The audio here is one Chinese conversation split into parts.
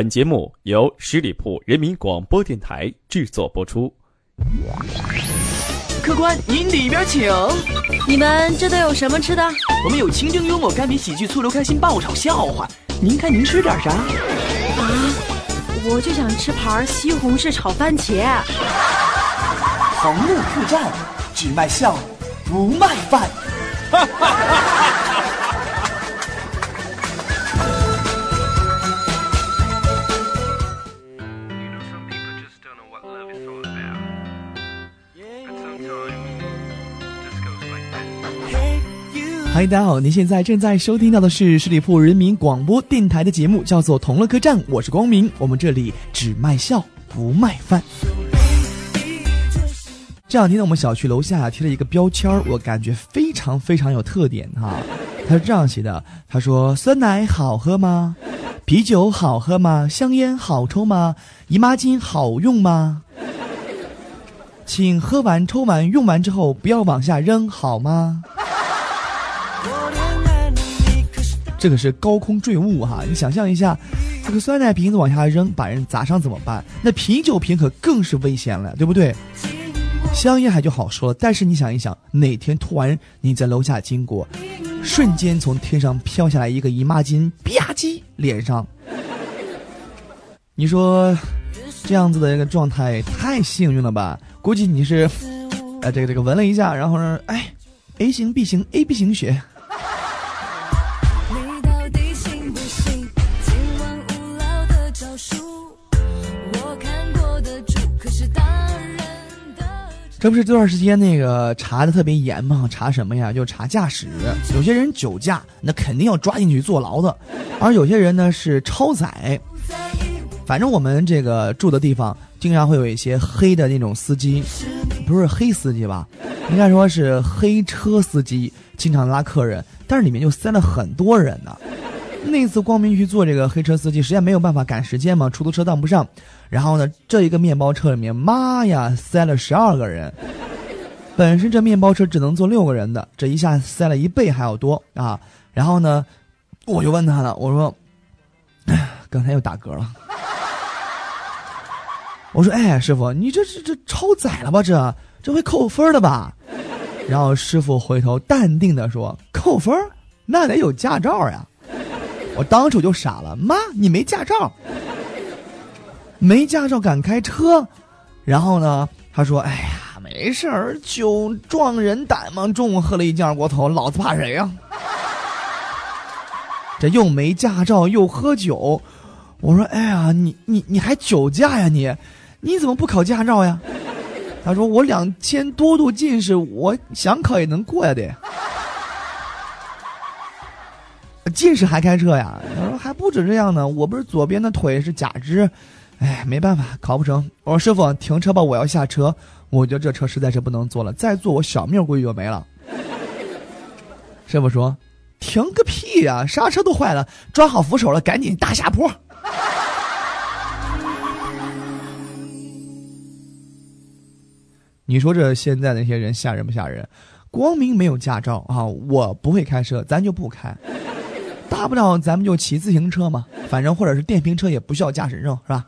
本节目由十里铺人民广播电台制作播出。客官，您里边请。你们这都有什么吃的？我们有清蒸幽默、干煸喜剧、醋溜开心、爆炒笑话。您看您吃点啥？啊，我就想吃盘西红柿炒番茄。横路客栈，只卖笑，不卖饭。哈哈哈哈！大家好！您现在正在收听到的是十里铺人民广播电台的节目，叫做《同乐客栈》，我是光明。我们这里只卖笑，不卖饭。这两天呢，我们小区楼下贴了一个标签我感觉非常非常有特点哈。他是这样写的：他说，酸奶好喝吗？啤酒好喝吗？香烟好抽吗？姨妈巾好用吗？请喝完、抽完、用完之后不要往下扔，好吗？这个是高空坠物哈！你想象一下，这个酸奶瓶子往下扔，把人砸伤怎么办？那啤酒瓶可更是危险了，对不对？香烟还就好说了，但是你想一想，哪天突然你在楼下经过，瞬间从天上飘下来一个姨妈巾，吧唧脸上，你说这样子的一个状态太幸运了吧？估计你是，哎，这个这个闻了一下，然后呢，哎，A 型 B 型 A B 型血。这不是这段时间那个查的特别严吗？查什么呀？就查驾驶。有些人酒驾，那肯定要抓进去坐牢的；而有些人呢是超载。反正我们这个住的地方，经常会有一些黑的那种司机，不是黑司机吧？应该说是黑车司机，经常拉客人，但是里面就塞了很多人呢。那次光明去做这个黑车司机，实在没有办法赶时间嘛，出租车当不上。然后呢，这一个面包车里面，妈呀，塞了十二个人。本身这面包车只能坐六个人的，这一下塞了一倍还要多啊！然后呢，我就问他了，我说：“ 刚才又打嗝了。”我说：“哎，师傅，你这这这超载了吧？这这会扣分的吧？”然后师傅回头淡定的说：“扣分？那得有驾照呀。”我当时就傻了，妈，你没驾照，没驾照敢开车？然后呢，他说：“哎呀，没事儿，酒壮人胆嘛，中午喝了一二锅头，老子怕谁呀？”这又没驾照又喝酒，我说：“哎呀，你你你还酒驾呀你？你怎么不考驾照呀？”他说：“我两千多度近视，我想考也能过呀得。”近视还开车呀？他说还不止这样呢，我不是左边的腿是假肢，哎，没办法，考不成。我说师傅，停车吧，我要下车。我觉得这车实在是不能坐了，再坐我小命估计就没了。师傅说，停个屁呀，刹车都坏了，抓好扶手了，赶紧大下坡。你说这现在那些人吓人不吓人？光明没有驾照啊，我不会开车，咱就不开。大不了咱们就骑自行车嘛，反正或者是电瓶车也不需要驾驶证，是吧？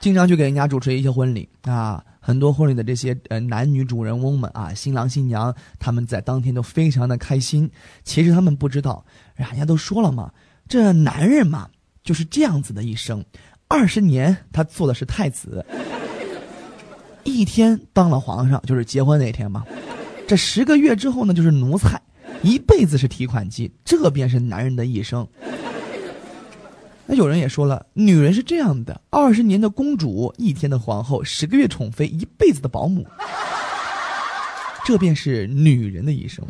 经常去给人家主持一些婚礼啊，很多婚礼的这些呃男女主人翁们啊，新郎新娘他们在当天都非常的开心。其实他们不知道，人家都说了嘛，这男人嘛就是这样子的一生，二十年他做的是太子，一天当了皇上就是结婚那天嘛，这十个月之后呢就是奴才。一辈子是提款机，这便是男人的一生。那有人也说了，女人是这样的：二十年的公主，一天的皇后，十个月宠妃，一辈子的保姆。这便是女人的一生。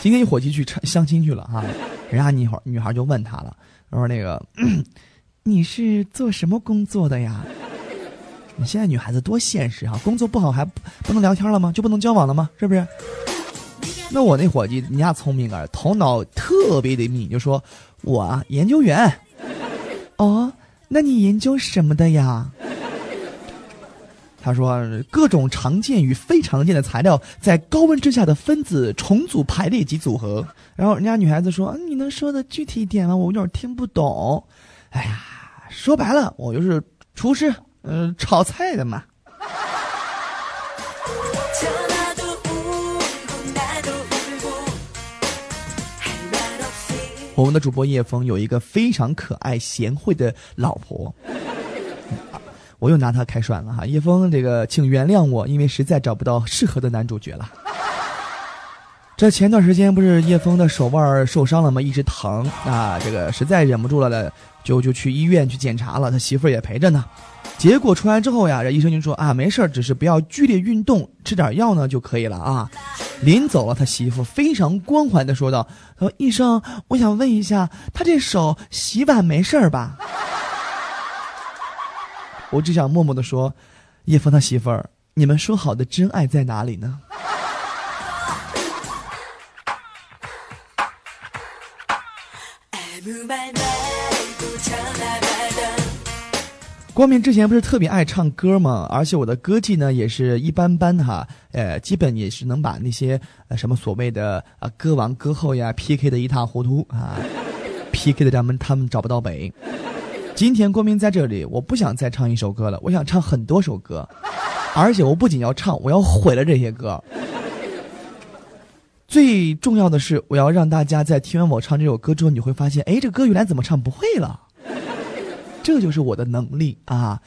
今天一伙计去相亲去了哈，人家女孩女孩就问他了，他说那个。你是做什么工作的呀？你现在女孩子多现实啊！工作不好还不能聊天了吗？就不能交往了吗？是不是？那我那伙计人家聪明啊，头脑特别的密，就说：“我啊研究员。”哦，那你研究什么的呀？他说各种常见与非常见的材料在高温之下的分子重组排列及组合。然后人家女孩子说：“你能说的具体一点吗？我有点听不懂。”哎呀，说白了，我就是厨师，嗯，炒菜的嘛。我们的主播叶枫有一个非常可爱贤惠的老婆，我又拿他开涮了哈。叶枫，这个请原谅我，因为实在找不到适合的男主角了。这前段时间不是叶枫的手腕受伤了吗？一直疼啊，这个实在忍不住了了，就就去医院去检查了，他媳妇儿也陪着呢。结果出来之后呀，这医生就说啊，没事儿，只是不要剧烈运动，吃点药呢就可以了啊。临走了，他媳妇非常关怀的说道：“他说医生，我想问一下，他这手洗碗没事儿吧？”我只想默默的说：“叶枫他媳妇儿，你们说好的真爱在哪里呢？”光明之前不是特别爱唱歌吗？而且我的歌技呢也是一般般哈，呃，基本也是能把那些呃什么所谓的啊歌王歌后呀 PK 的一塌糊涂啊，PK 的他们他们找不到北。今天光明在这里，我不想再唱一首歌了，我想唱很多首歌，而且我不仅要唱，我要毁了这些歌。最重要的是，我要让大家在听完我唱这首歌之后，你会发现，哎，这歌原来怎么唱不会了。这就是我的能力啊，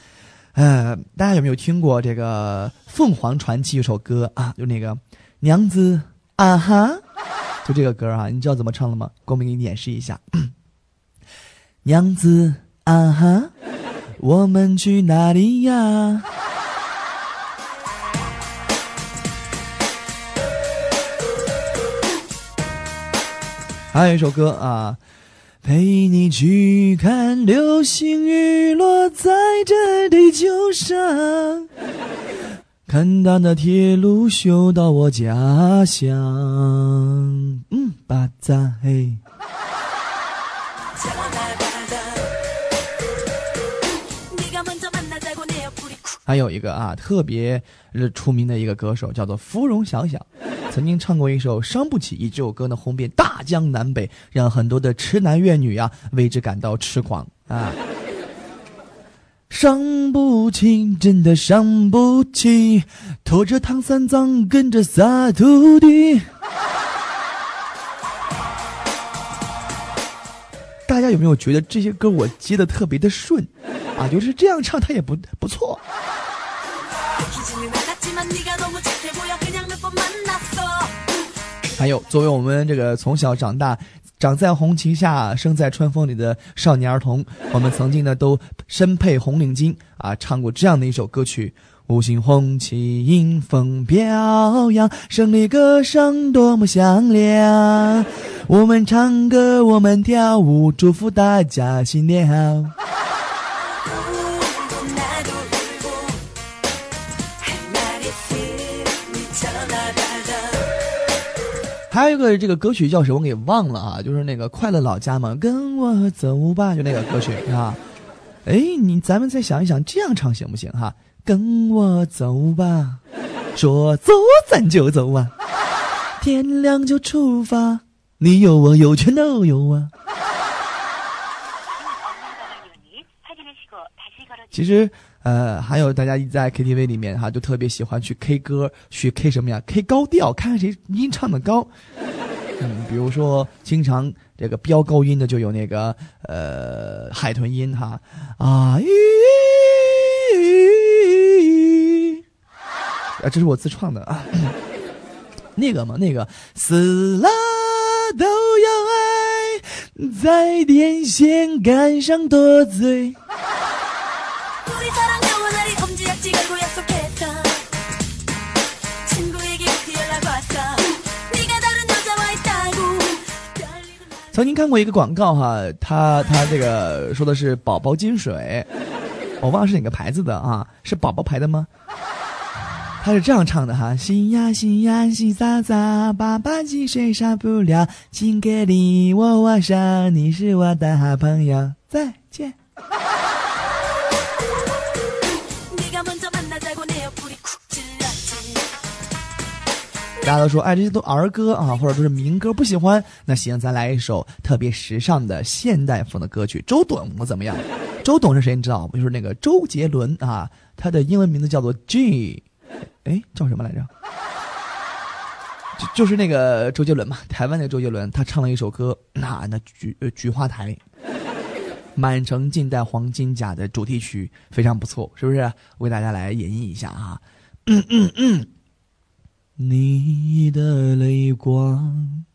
呃，大家有没有听过这个凤凰传奇有首歌啊？就那个娘子啊哈，就这个歌啊，你知道怎么唱了吗？公明给你演示一下。娘子啊哈，我们去哪里呀？还有一首歌啊。陪你去看流星雨落在这地球上，看到那铁路修到我家乡。嗯，巴扎嘿。还有一个啊，特别出名的一个歌手叫做芙蓉小小。曾经唱过一首《伤不起》，以这首歌呢红遍大江南北，让很多的痴男怨女啊为之感到痴狂啊！伤不起，真的伤不起，拖着唐三藏跟着仨徒弟。大家有没有觉得这些歌我接的特别的顺啊？就是这样唱，它也不不错。还有，作为我们这个从小长大、长在红旗下、生在春风里的少年儿童，我们曾经呢都身佩红领巾啊，唱过这样的一首歌曲：五星红旗迎风飘扬，胜利歌声多么响亮。我们唱歌，我们跳舞，祝福大家新年好。还有一个这个歌曲叫什么？我给忘了啊，就是那个《快乐老家》嘛，跟我走吧，就那个歌曲啊。哎，你咱们再想一想，这样唱行不行哈？跟我走吧，说走咱就走啊，天亮就出发，你有我有全都有啊。其实。呃，还有大家一在 KTV 里面哈，就特别喜欢去 K 歌，去 K 什么呀？K 高调，看看谁音唱的高。嗯，比如说经常这个飙高音的就有那个呃海豚音哈啊，啊，这是我自创的啊。那个嘛，那个死了都要爱，在电线杆上多嘴。曾经看过一个广告哈，他他这个说的是宝宝金水，我忘了是哪个牌子的啊？是宝宝牌的吗？他是这样唱的哈：洗呀洗呀洗洒洒，爸爸金水少不了，请给你我握手，你是我的好朋友，再见。大家都说，哎，这些都儿歌啊，或者说是民歌，不喜欢。那行，咱来一首特别时尚的现代风的歌曲，周董我怎么样？周董是谁？你知道不？就是那个周杰伦啊，他的英文名字叫做 J，哎，叫什么来着？就就是那个周杰伦嘛，台湾那个周杰伦，他唱了一首歌，那那菊菊花台，满城尽带黄金甲的主题曲，非常不错，是不是？为大家来演绎一下啊。嗯嗯嗯，你的泪光，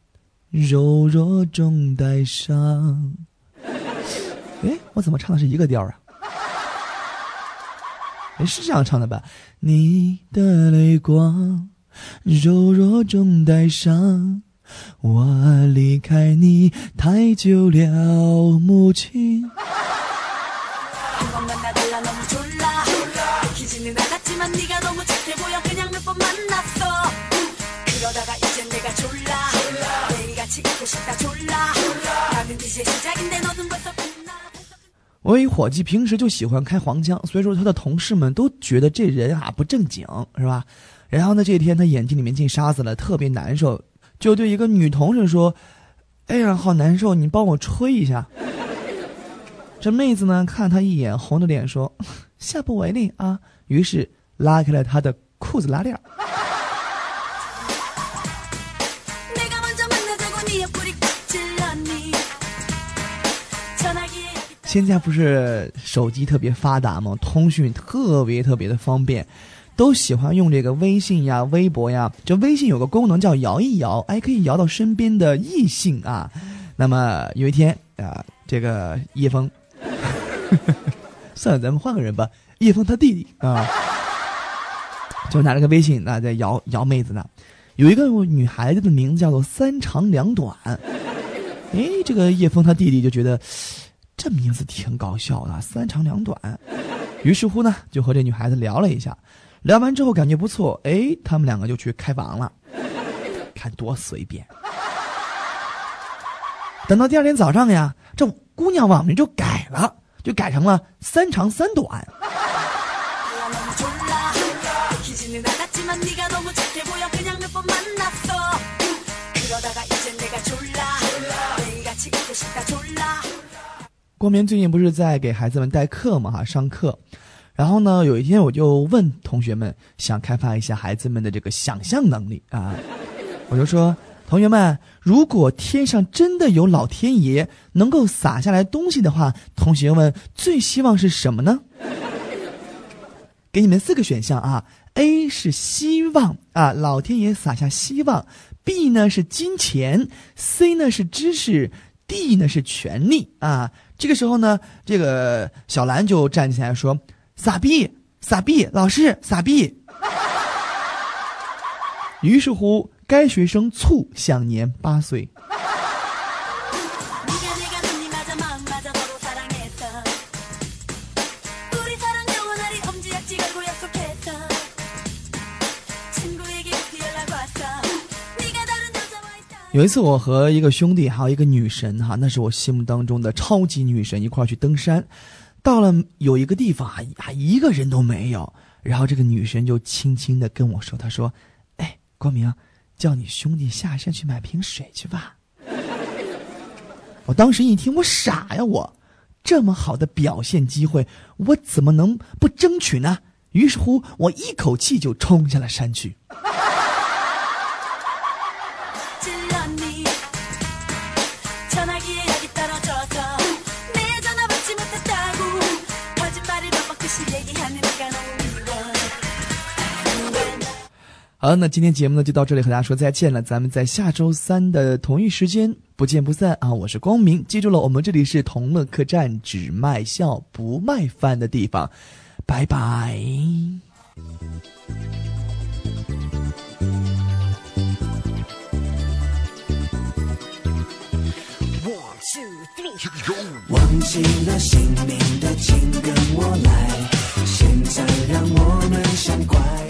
柔弱中带伤。哎，我怎么唱的是一个调啊？哎，是这样唱的吧？你的泪光。柔弱中带伤，我离开你太久了，母亲。我一伙计平时就喜欢开黄腔，所以说他的同事们都觉得这人啊不正经，是吧？然后呢，这天他眼睛里面进沙子了，特别难受，就对一个女同事说：“哎呀，好难受，你帮我吹一下。”这妹子呢，看他一眼，红着脸说：“下不为例啊。”于是拉开了他的裤子拉链。现在不是手机特别发达吗？通讯特别特别的方便。都喜欢用这个微信呀、微博呀。就微信有个功能叫摇一摇，哎，可以摇到身边的异性啊。那么有一天啊，这个叶枫，算了，咱们换个人吧。叶枫他弟弟啊，就拿着个微信啊，在摇摇妹子呢。有一个女孩子的名字叫做三长两短。哎，这个叶枫他弟弟就觉得这名字挺搞笑的，三长两短。于是乎呢，就和这女孩子聊了一下。聊完之后感觉不错，哎，他们两个就去开房了，看多随便。等到第二天早上呀，这姑娘网名就改了，就改成了三长三短。光明最近不是在给孩子们代课嘛，哈，上课。然后呢，有一天我就问同学们，想开发一下孩子们的这个想象能力啊。我就说，同学们，如果天上真的有老天爷能够洒下来东西的话，同学们最希望是什么呢？给你们四个选项啊：A 是希望啊，老天爷洒下希望；B 呢是金钱；C 呢是知识；D 呢是权利啊。这个时候呢，这个小兰就站起来说。傻逼，傻逼，老师，傻逼。于是乎，该学生卒享年八岁。有一次，我和一个兄弟还有一个女神哈，那是我心目当中的超级女神，一块去登山。到了有一个地方啊，一个人都没有。然后这个女神就轻轻的跟我说：“她说，哎，光明，叫你兄弟下山去买瓶水去吧。”我当时一听，我傻呀，我这么好的表现机会，我怎么能不争取呢？于是乎，我一口气就冲下了山去。好，那今天节目呢就到这里，和大家说再见了。咱们在下周三的同一时间不见不散啊！我是光明，记住了，我们这里是同乐客栈，只卖笑不卖饭的地方，拜拜。忘记了姓名的，请跟我来。现在让我们向快乐。